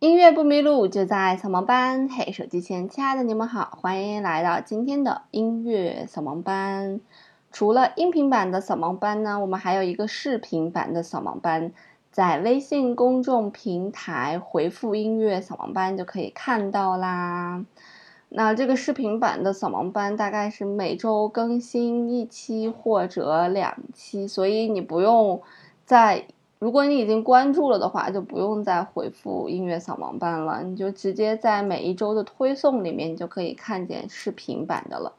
音乐不迷路，就在扫盲班。嘿，手机前亲爱的你们好，欢迎来到今天的音乐扫盲班。除了音频版的扫盲班呢，我们还有一个视频版的扫盲班，在微信公众平台回复“音乐扫盲班”就可以看到啦。那这个视频版的扫盲班大概是每周更新一期或者两期，所以你不用在。如果你已经关注了的话，就不用再回复音乐扫盲班了，你就直接在每一周的推送里面，你就可以看见视频版的了。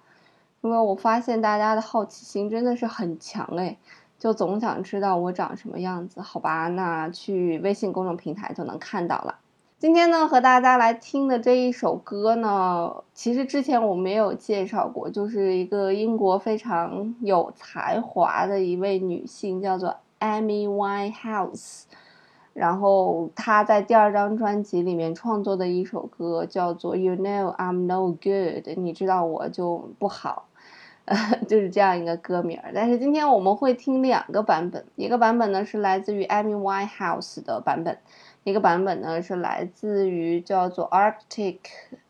因为我发现大家的好奇心真的是很强哎，就总想知道我长什么样子。好吧，那去微信公众平台就能看到了。今天呢，和大家来听的这一首歌呢，其实之前我没有介绍过，就是一个英国非常有才华的一位女性，叫做。Amy Winehouse，然后她在第二张专辑里面创作的一首歌叫做《You Know I'm No Good》，你知道我就不好，就是这样一个歌名。但是今天我们会听两个版本，一个版本呢是来自于 Amy Winehouse 的版本，一个版本呢是来自于叫做 Arctic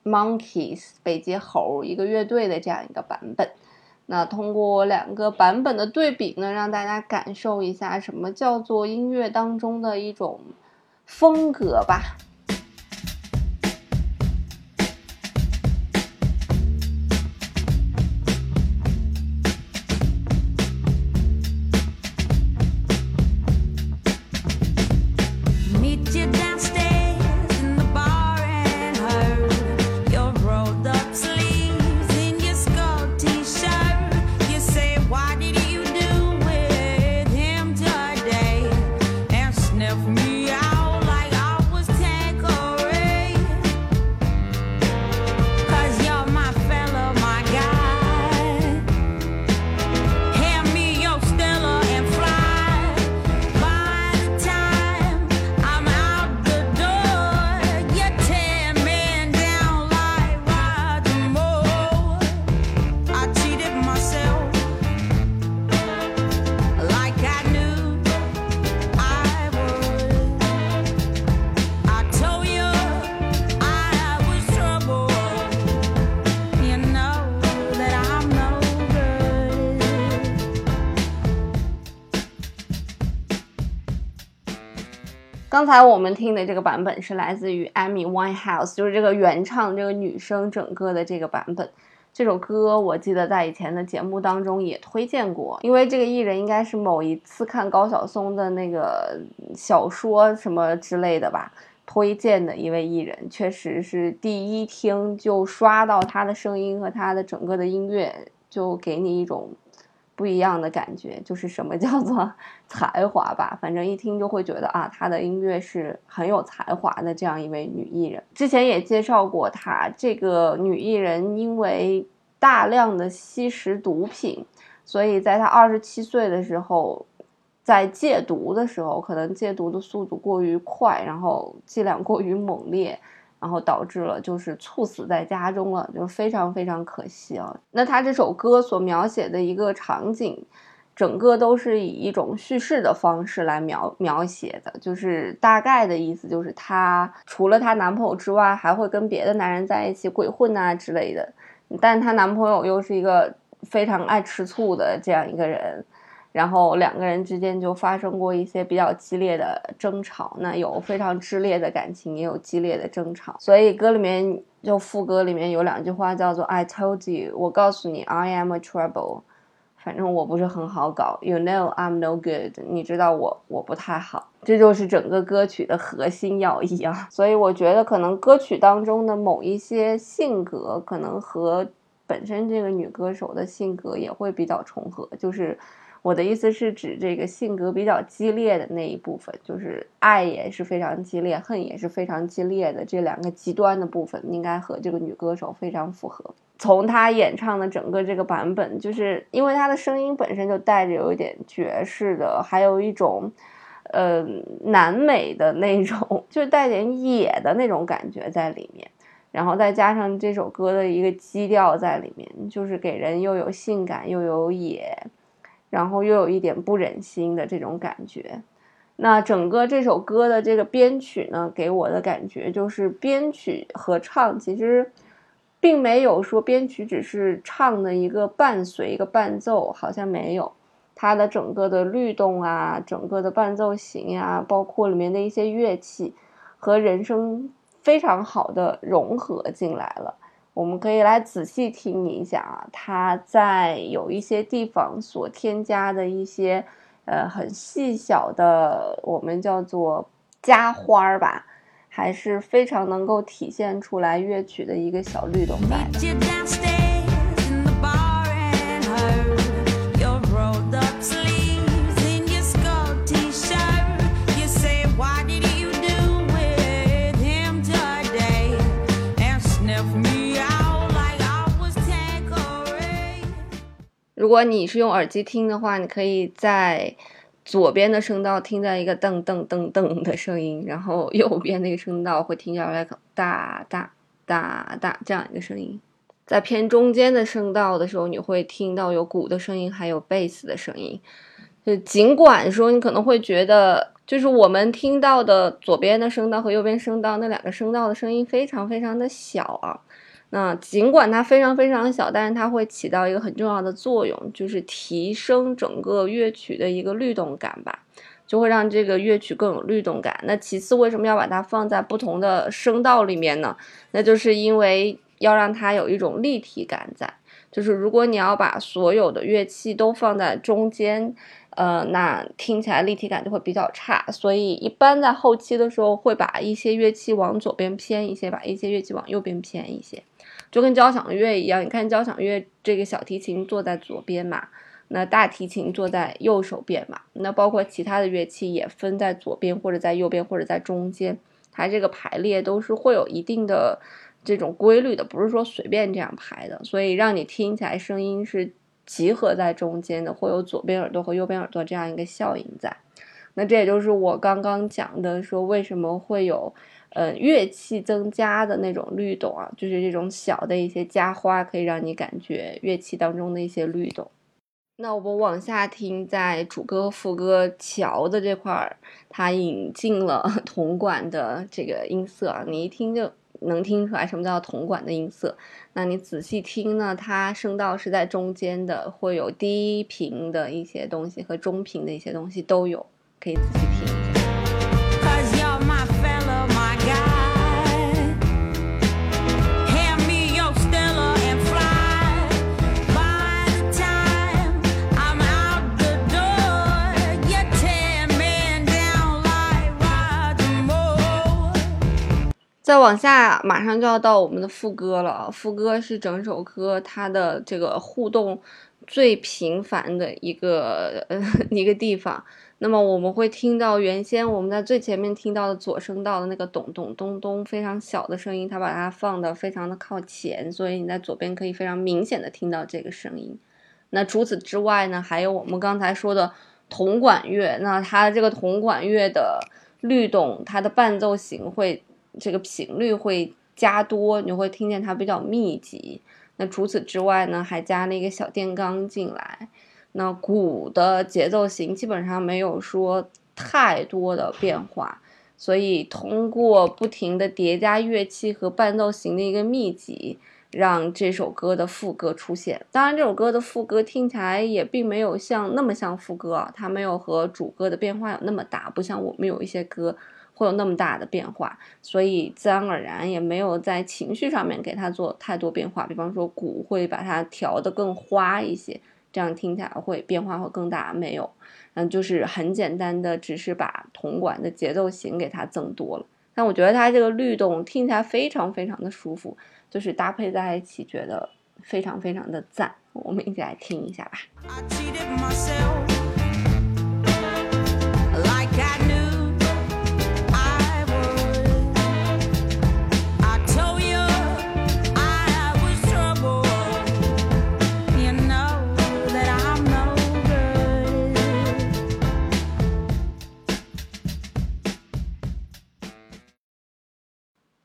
Monkeys 北极猴一个乐队的这样一个版本。那通过两个版本的对比呢，让大家感受一下什么叫做音乐当中的一种风格吧。刚才我们听的这个版本是来自于 Amy Winehouse，就是这个原唱这个女生整个的这个版本。这首歌我记得在以前的节目当中也推荐过，因为这个艺人应该是某一次看高晓松的那个小说什么之类的吧，推荐的一位艺人，确实是第一听就刷到他的声音和他的整个的音乐，就给你一种。不一样的感觉，就是什么叫做 才华吧？反正一听就会觉得啊，她的音乐是很有才华的这样一位女艺人。之前也介绍过她，这个女艺人因为大量的吸食毒品，所以在她二十七岁的时候，在戒毒的时候，可能戒毒的速度过于快，然后剂量过于猛烈。然后导致了就是猝死在家中了，就非常非常可惜啊。那他这首歌所描写的一个场景，整个都是以一种叙事的方式来描描写的，就是大概的意思就是她除了她男朋友之外，还会跟别的男人在一起鬼混啊之类的。但她男朋友又是一个非常爱吃醋的这样一个人。然后两个人之间就发生过一些比较激烈的争吵，那有非常炽烈的感情，也有激烈的争吵。所以歌里面就副歌里面有两句话叫做 "I told you，我告诉你 I am a trouble，反正我不是很好搞。You know I'm no good，你知道我我不太好。这就是整个歌曲的核心要义啊。所以我觉得可能歌曲当中的某一些性格，可能和本身这个女歌手的性格也会比较重合，就是。我的意思是指这个性格比较激烈的那一部分，就是爱也是非常激烈，恨也是非常激烈的这两个极端的部分，应该和这个女歌手非常符合。从她演唱的整个这个版本，就是因为她的声音本身就带着有一点爵士的，还有一种，呃，南美的那种，就是带点野的那种感觉在里面，然后再加上这首歌的一个基调在里面，就是给人又有性感又有野。然后又有一点不忍心的这种感觉，那整个这首歌的这个编曲呢，给我的感觉就是编曲和唱其实并没有说编曲只是唱的一个伴随一个伴奏，好像没有它的整个的律动啊，整个的伴奏型呀，包括里面的一些乐器和人声非常好的融合进来了。我们可以来仔细听一下啊，它在有一些地方所添加的一些。呃，很细小的，我们叫做加花儿吧，还是非常能够体现出来乐曲的一个小律动在。如果你是用耳机听的话，你可以在左边的声道听到一个噔噔噔噔的声音，然后右边那个声道会听到来个哒哒哒哒这样一个声音。在偏中间的声道的时候，你会听到有鼓的声音，还有贝斯的声音。就尽管说你可能会觉得，就是我们听到的左边的声道和右边声道那两个声道的声音非常非常的小啊。那尽管它非常非常小，但是它会起到一个很重要的作用，就是提升整个乐曲的一个律动感吧，就会让这个乐曲更有律动感。那其次，为什么要把它放在不同的声道里面呢？那就是因为要让它有一种立体感在。就是如果你要把所有的乐器都放在中间，呃，那听起来立体感就会比较差。所以一般在后期的时候，会把一些乐器往左边偏一些，把一些乐器往右边偏一些。就跟交响乐一样，你看交响乐这个小提琴坐在左边嘛，那大提琴坐在右手边嘛，那包括其他的乐器也分在左边或者在右边或者在中间，它这个排列都是会有一定的这种规律的，不是说随便这样排的，所以让你听起来声音是集合在中间的，会有左边耳朵和右边耳朵这样一个效应在。那这也就是我刚刚讲的说为什么会有。呃，乐器增加的那种律动啊，就是这种小的一些加花，可以让你感觉乐器当中的一些律动。那我们往下听，在主歌副歌桥的这块儿，它引进了 铜管的这个音色啊，你一听就能听出来什么叫铜管的音色。那你仔细听呢，它声道是在中间的，会有低频的一些东西和中频的一些东西都有，可以仔细听。再往下，马上就要到我们的副歌了。副歌是整首歌它的这个互动最频繁的一个呃 一个地方。那么我们会听到原先我们在最前面听到的左声道的那个咚咚咚咚非常小的声音，它把它放的非常的靠前，所以你在左边可以非常明显的听到这个声音。那除此之外呢，还有我们刚才说的铜管乐，那它这个铜管乐的律动，它的伴奏型会。这个频率会加多，你会听见它比较密集。那除此之外呢，还加了一个小电钢进来。那鼓的节奏型基本上没有说太多的变化，所以通过不停的叠加乐器和伴奏型的一个密集，让这首歌的副歌出现。当然，这首歌的副歌听起来也并没有像那么像副歌，它没有和主歌的变化有那么大，不像我们有一些歌。会有那么大的变化，所以自然而然也没有在情绪上面给它做太多变化。比方说鼓会把它调得更花一些，这样听起来会变化会更大。没有，嗯，就是很简单的，只是把铜管的节奏型给它增多了。但我觉得它这个律动听起来非常非常的舒服，就是搭配在一起觉得非常非常的赞。我们一起来听一下吧。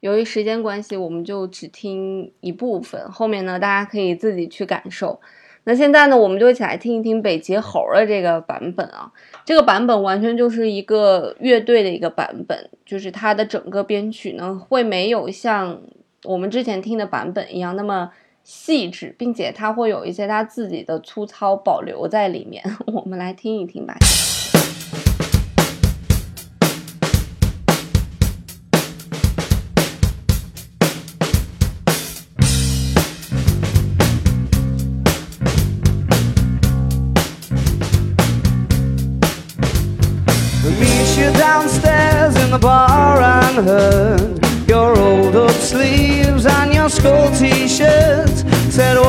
由于时间关系，我们就只听一部分，后面呢，大家可以自己去感受。那现在呢，我们就一起来听一听北极猴的这个版本啊。这个版本完全就是一个乐队的一个版本，就是它的整个编曲呢会没有像我们之前听的版本一样那么细致，并且它会有一些它自己的粗糙保留在里面。我们来听一听吧。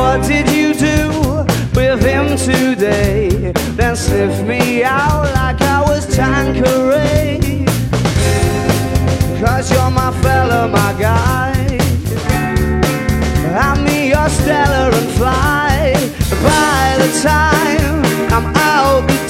What did you do with him today? Then sniffed me out like I was Tanqueray. Cause you're my fella, my guy. I'm me, your stellar and fly. By the time I'm out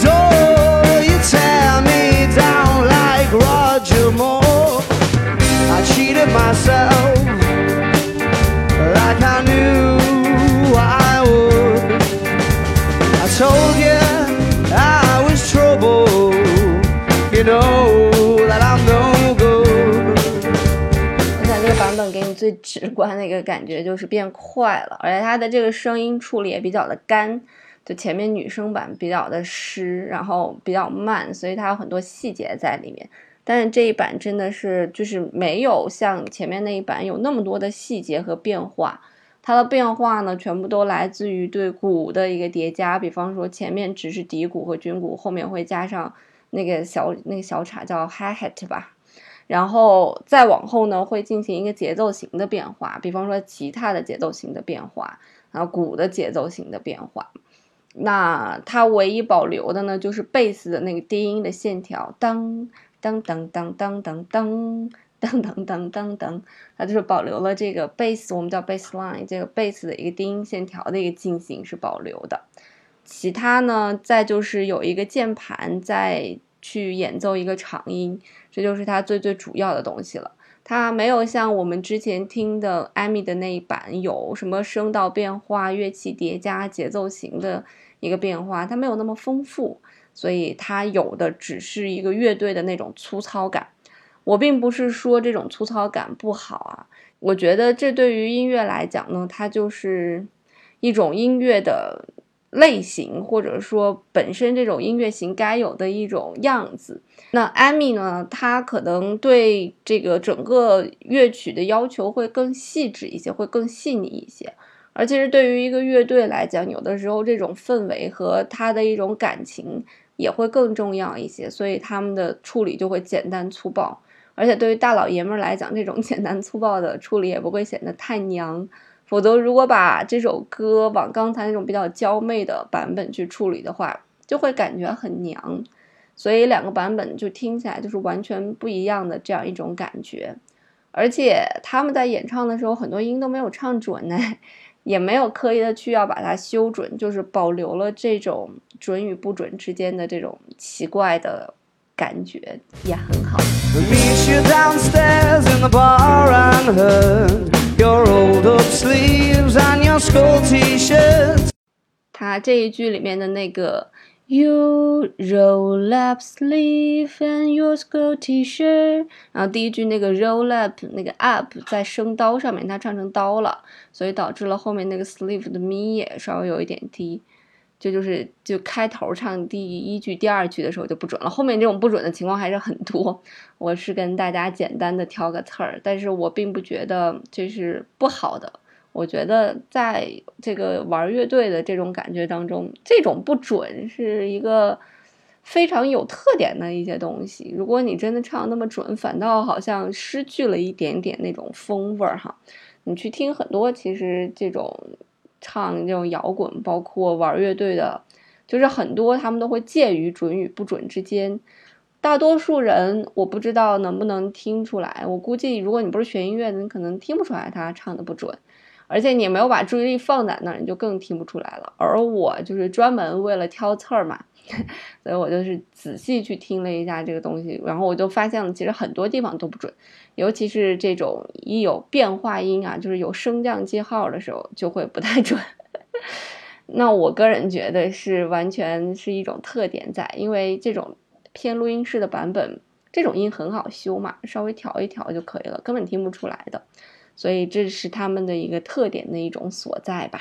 最直观的一个感觉就是变快了，而且它的这个声音处理也比较的干。就前面女生版比较的湿，然后比较慢，所以它有很多细节在里面。但是这一版真的是就是没有像前面那一版有那么多的细节和变化。它的变化呢，全部都来自于对鼓的一个叠加。比方说前面只是底鼓和军鼓，后面会加上那个小那个小镲叫 hi hat 吧，然后再往后呢会进行一个节奏型的变化。比方说吉他的节奏型的变化，然后鼓的节奏型的变化。那它唯一保留的呢，就是贝斯的那个低音的线条，当当当当当当当当当当当当，它就是保留了这个贝斯，我们叫 bass line，这个贝斯的一个低音线条的一个进行是保留的。其他呢，再就是有一个键盘在去演奏一个长音，这就是它最最主要的东西了。它没有像我们之前听的艾米的那一版有什么声道变化、乐器叠加、节奏型的一个变化，它没有那么丰富，所以它有的只是一个乐队的那种粗糙感。我并不是说这种粗糙感不好啊，我觉得这对于音乐来讲呢，它就是一种音乐的。类型或者说本身这种音乐型该有的一种样子。那艾米呢？她可能对这个整个乐曲的要求会更细致一些，会更细腻一些。而其实对于一个乐队来讲，有的时候这种氛围和他的一种感情也会更重要一些，所以他们的处理就会简单粗暴。而且对于大老爷们儿来讲，这种 简单粗暴的处理也不会显得太娘。否则，如果把这首歌往刚才那种比较娇媚的版本去处理的话，就会感觉很娘。所以两个版本就听起来就是完全不一样的这样一种感觉。而且他们在演唱的时候，很多音都没有唱准呢，也没有刻意的去要把它修准，就是保留了这种准与不准之间的这种奇怪的感觉，也很好。他这一句里面的那个 You roll up sleeve and your school T-shirt，然后第一句那个 roll up 那个 up 在升刀上面，它唱成刀了，所以导致了后面那个 sleeve 的咪也稍微有一点低。这就是就开头唱第一句、第二句的时候就不准了，后面这种不准的情况还是很多。我是跟大家简单的挑个刺儿，但是我并不觉得这是不好的。我觉得在这个玩乐队的这种感觉当中，这种不准是一个非常有特点的一些东西。如果你真的唱那么准，反倒好像失去了一点点那种风味儿哈。你去听很多，其实这种。唱这种摇滚，包括玩乐队的，就是很多他们都会介于准与不准之间。大多数人我不知道能不能听出来，我估计如果你不是学音乐的，你可能听不出来他唱的不准，而且你没有把注意力放在那儿，你就更听不出来了。而我就是专门为了挑刺儿嘛。所以我就是仔细去听了一下这个东西，然后我就发现了，其实很多地方都不准，尤其是这种一有变化音啊，就是有升降记号的时候，就会不太准。那我个人觉得是完全是一种特点在，因为这种偏录音室的版本，这种音很好修嘛，稍微调一调就可以了，根本听不出来的。所以这是他们的一个特点的一种所在吧。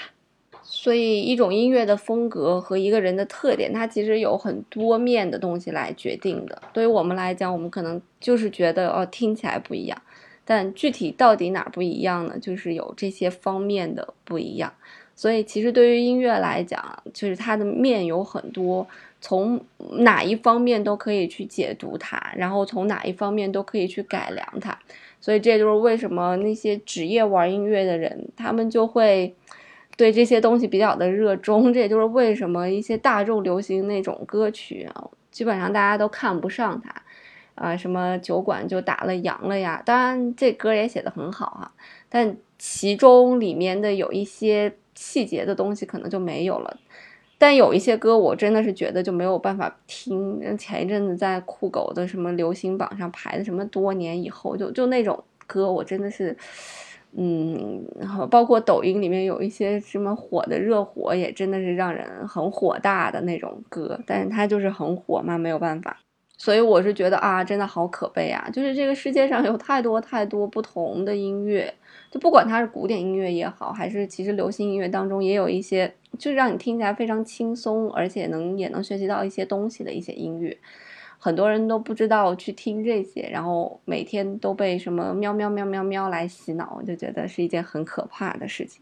所以一种音乐的风格和一个人的特点，它其实有很多面的东西来决定的。对于我们来讲，我们可能就是觉得哦听起来不一样，但具体到底哪不一样呢？就是有这些方面的不一样。所以其实对于音乐来讲，就是它的面有很多，从哪一方面都可以去解读它，然后从哪一方面都可以去改良它。所以这就是为什么那些职业玩音乐的人，他们就会。对这些东西比较的热衷，这也就是为什么一些大众流行那种歌曲啊，基本上大家都看不上它，啊，什么酒馆就打了烊了呀。当然这歌也写的很好哈，但其中里面的有一些细节的东西可能就没有了。但有一些歌我真的是觉得就没有办法听。前一阵子在酷狗的什么流行榜上排的什么多年以后，就就那种歌我真的是。嗯，然后包括抖音里面有一些什么火的热火，也真的是让人很火大的那种歌，但是它就是很火嘛，没有办法。所以我是觉得啊，真的好可悲啊！就是这个世界上有太多太多不同的音乐，就不管它是古典音乐也好，还是其实流行音乐当中也有一些，就是让你听起来非常轻松，而且能也能学习到一些东西的一些音乐。很多人都不知道去听这些，然后每天都被什么喵喵喵喵喵来洗脑，我就觉得是一件很可怕的事情。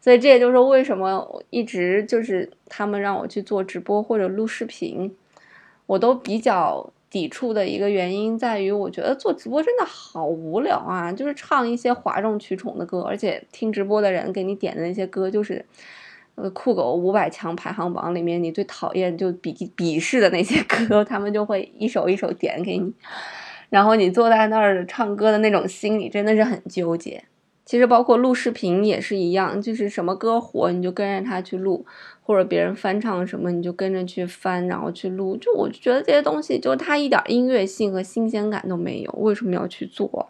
所以这也就是为什么一直就是他们让我去做直播或者录视频，我都比较抵触的一个原因在于，我觉得做直播真的好无聊啊，就是唱一些哗众取宠的歌，而且听直播的人给你点的那些歌就是。酷狗五百强排行榜里面，你最讨厌就鄙鄙视的那些歌，他们就会一首一首点给你，然后你坐在那儿唱歌的那种心理真的是很纠结。其实包括录视频也是一样，就是什么歌火你就跟着他去录，或者别人翻唱什么你就跟着去翻，然后去录。就我就觉得这些东西，就它一点音乐性和新鲜感都没有，为什么要去做？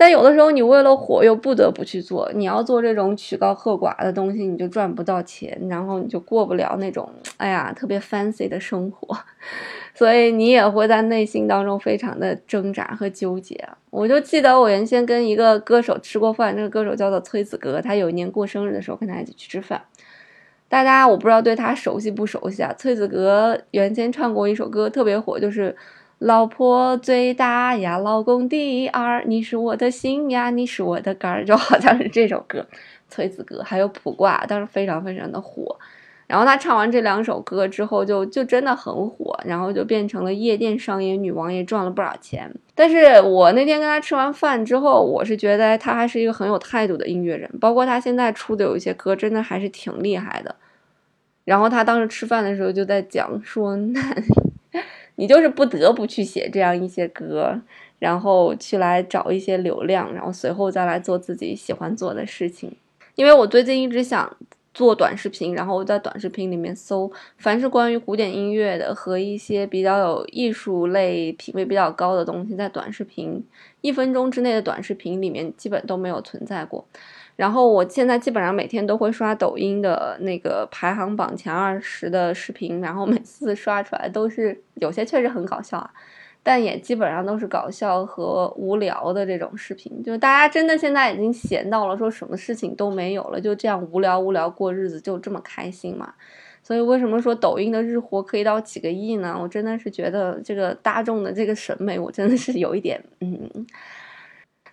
但有的时候，你为了火又不得不去做。你要做这种曲高和寡的东西，你就赚不到钱，然后你就过不了那种哎呀特别 fancy 的生活，所以你也会在内心当中非常的挣扎和纠结。我就记得我原先跟一个歌手吃过饭，那个歌手叫做崔子格，他有一年过生日的时候跟他一起去吃饭。大家我不知道对他熟悉不熟悉啊？崔子格原先唱过一首歌特别火，就是。老婆最大呀，老公第二，你是我的心呀，你是我的肝儿，就好像是这首歌，崔子格还有卜卦，当时非常非常的火。然后他唱完这两首歌之后，就就真的很火，然后就变成了夜店商业女王，也赚了不少钱。但是我那天跟他吃完饭之后，我是觉得他还是一个很有态度的音乐人，包括他现在出的有一些歌，真的还是挺厉害的。然后他当时吃饭的时候就在讲说那。你就是不得不去写这样一些歌，然后去来找一些流量，然后随后再来做自己喜欢做的事情。因为我最近一直想做短视频，然后我在短视频里面搜，凡是关于古典音乐的和一些比较有艺术类品味比较高的东西，在短视频一分钟之内的短视频里面基本都没有存在过。然后我现在基本上每天都会刷抖音的那个排行榜前二十的视频，然后每次刷出来都是有些确实很搞笑啊，但也基本上都是搞笑和无聊的这种视频，就大家真的现在已经闲到了，说什么事情都没有了，就这样无聊无聊过日子，就这么开心嘛？所以为什么说抖音的日活可以到几个亿呢？我真的是觉得这个大众的这个审美，我真的是有一点嗯。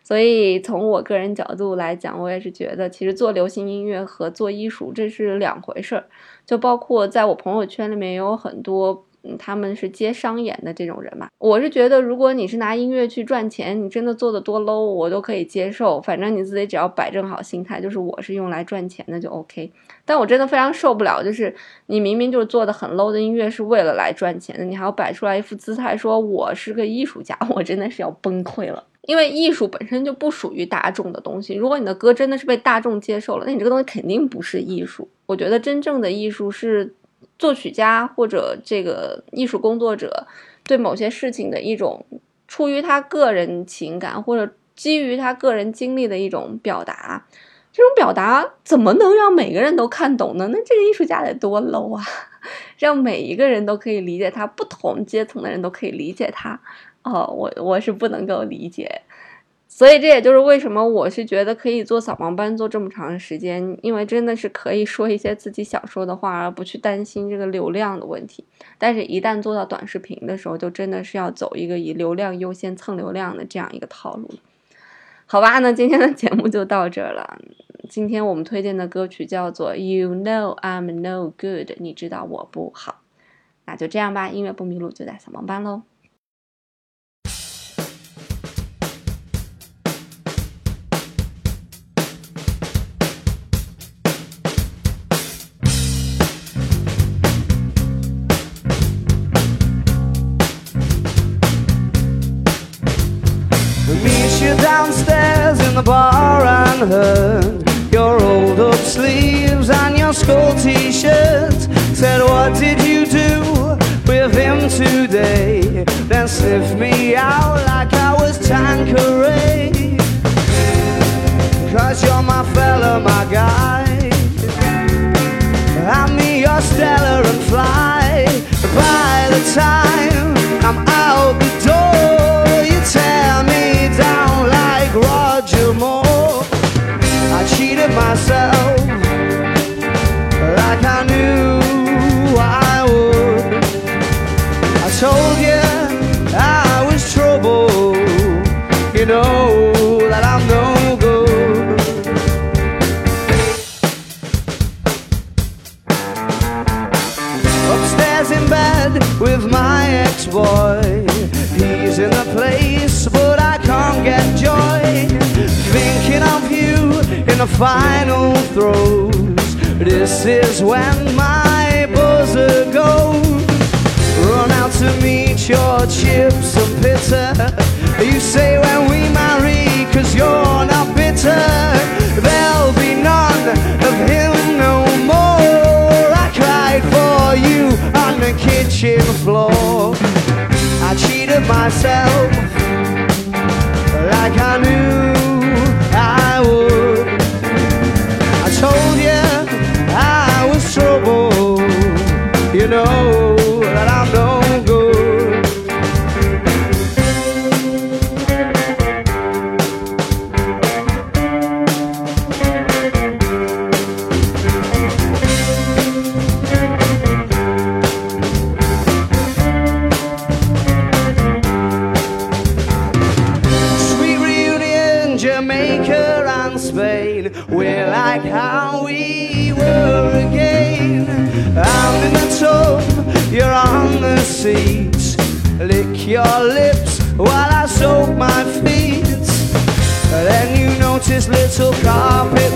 所以从我个人角度来讲，我也是觉得，其实做流行音乐和做艺术这是两回事儿。就包括在我朋友圈里面也有很多，嗯，他们是接商演的这种人嘛。我是觉得，如果你是拿音乐去赚钱，你真的做的多 low，我都可以接受。反正你自己只要摆正好心态，就是我是用来赚钱的就 OK。但我真的非常受不了，就是你明明就是做的很 low 的音乐是为了来赚钱的，你还要摆出来一副姿态说我是个艺术家，我真的是要崩溃了。因为艺术本身就不属于大众的东西。如果你的歌真的是被大众接受了，那你这个东西肯定不是艺术。我觉得真正的艺术是作曲家或者这个艺术工作者对某些事情的一种出于他个人情感或者基于他个人经历的一种表达。这种表达怎么能让每个人都看懂呢？那这个艺术家得多 low 啊！让每一个人都可以理解他，不同阶层的人都可以理解他。哦，我我是不能够理解。所以这也就是为什么我是觉得可以做扫盲班做这么长时间，因为真的是可以说一些自己想说的话，而不去担心这个流量的问题。但是，一旦做到短视频的时候，就真的是要走一个以流量优先蹭流量的这样一个套路。好吧，那今天的节目就到这了。今天我们推荐的歌曲叫做《You Know I'm No Good》，你知道我不好。那就这样吧，音乐不迷路就在扫盲班喽。Sniffed me out like I was Tanqueray. Cause you're my fella, my guy. Hand me your stellar and fly. By the time final throes. This is when my buzzer goes. Run out to meet your chips and bitter. You say when we marry, cause you're not bitter. There'll be none of him no more. I cried for you on the kitchen floor. I cheated myself seats. Lick your lips while I soak my feet. Then you notice little carpet